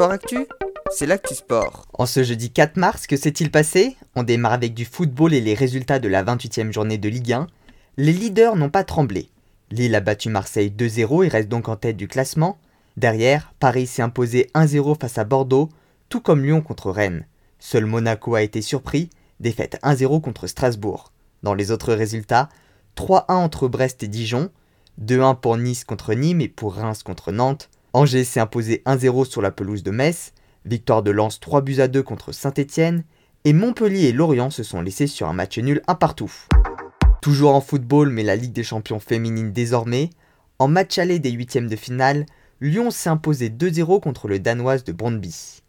Sport Actu, c'est l'actu sport. En ce jeudi 4 mars, que s'est-il passé? On démarre avec du football et les résultats de la 28e journée de Ligue 1. Les leaders n'ont pas tremblé. Lille a battu Marseille 2-0 et reste donc en tête du classement. Derrière, Paris s'est imposé 1-0 face à Bordeaux, tout comme Lyon contre Rennes. Seul Monaco a été surpris, défaite 1-0 contre Strasbourg. Dans les autres résultats, 3-1 entre Brest et Dijon, 2-1 pour Nice contre Nîmes et pour Reims contre Nantes. Angers s'est imposé 1-0 sur la pelouse de Metz, victoire de Lens 3 buts à 2 contre Saint-Étienne, et Montpellier et Lorient se sont laissés sur un match nul un partout. Toujours en football, mais la Ligue des champions féminine désormais, en match aller des huitièmes de finale, Lyon s'est imposé 2-0 contre le Danoise de Brondby.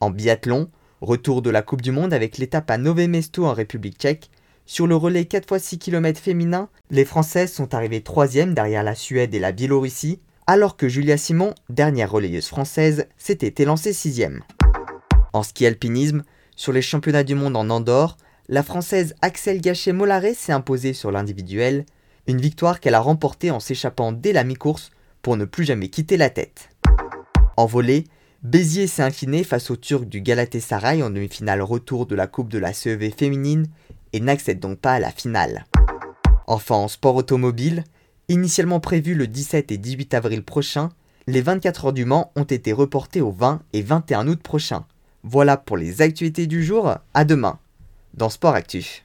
En biathlon, retour de la Coupe du Monde avec l'étape à Nové Mesto en République tchèque. Sur le relais 4x6 km féminin, les Françaises sont arrivées troisième derrière la Suède et la Biélorussie, alors que Julia Simon, dernière relayeuse française, s'était élancée sixième. En ski alpinisme, sur les championnats du monde en Andorre, la Française Axel Gachet-Mollaret s'est imposée sur l'individuel, une victoire qu'elle a remportée en s'échappant dès la mi-course pour ne plus jamais quitter la tête. En volée, Béziers s'est incliné face au Turc du Galatasaray en demi-finale retour de la Coupe de la CEV féminine et n'accède donc pas à la finale. Enfin, en sport automobile, initialement prévu le 17 et 18 avril prochain, les 24 heures du Mans ont été reportées au 20 et 21 août prochain. Voilà pour les actualités du jour, à demain dans Sport Actif.